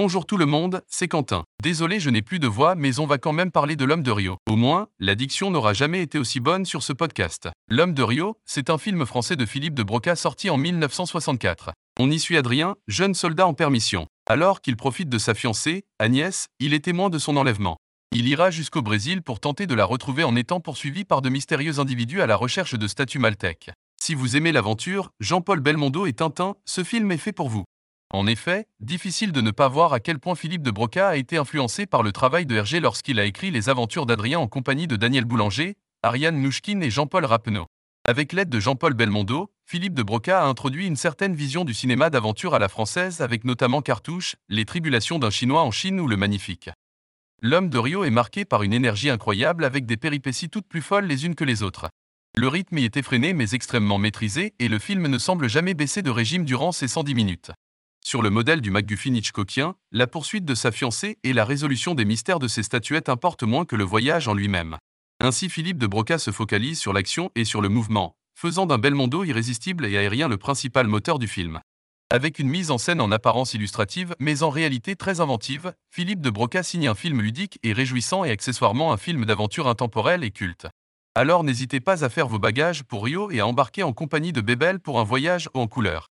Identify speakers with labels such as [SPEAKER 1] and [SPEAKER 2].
[SPEAKER 1] Bonjour tout le monde, c'est Quentin. Désolé, je n'ai plus de voix, mais on va quand même parler de l'homme de Rio. Au moins, l'addiction n'aura jamais été aussi bonne sur ce podcast. L'homme de Rio, c'est un film français de Philippe de Broca sorti en 1964. On y suit Adrien, jeune soldat en permission. Alors qu'il profite de sa fiancée, Agnès, il est témoin de son enlèvement. Il ira jusqu'au Brésil pour tenter de la retrouver en étant poursuivi par de mystérieux individus à la recherche de statues maltèques. Si vous aimez l'aventure, Jean-Paul Belmondo et Tintin, ce film est fait pour vous. En effet, difficile de ne pas voir à quel point Philippe de Broca a été influencé par le travail de Hergé lorsqu'il a écrit Les aventures d'Adrien en compagnie de Daniel Boulanger, Ariane Nouchkine et Jean-Paul Rappeneau. Avec l'aide de Jean-Paul Belmondo, Philippe de Broca a introduit une certaine vision du cinéma d'aventure à la française avec notamment Cartouche, Les tribulations d'un Chinois en Chine ou Le Magnifique. L'homme de Rio est marqué par une énergie incroyable avec des péripéties toutes plus folles les unes que les autres. Le rythme y est effréné mais extrêmement maîtrisé et le film ne semble jamais baisser de régime durant ses 110 minutes. Sur le modèle du MacGuffin Hitchcockien, la poursuite de sa fiancée et la résolution des mystères de ses statuettes importent moins que le voyage en lui-même. Ainsi Philippe de Broca se focalise sur l'action et sur le mouvement, faisant d'un Belmondo irrésistible et aérien le principal moteur du film. Avec une mise en scène en apparence illustrative, mais en réalité très inventive, Philippe de Broca signe un film ludique et réjouissant et accessoirement un film d'aventure intemporel et culte. Alors n'hésitez pas à faire vos bagages pour Rio et à embarquer en compagnie de Bébel pour un voyage en couleur.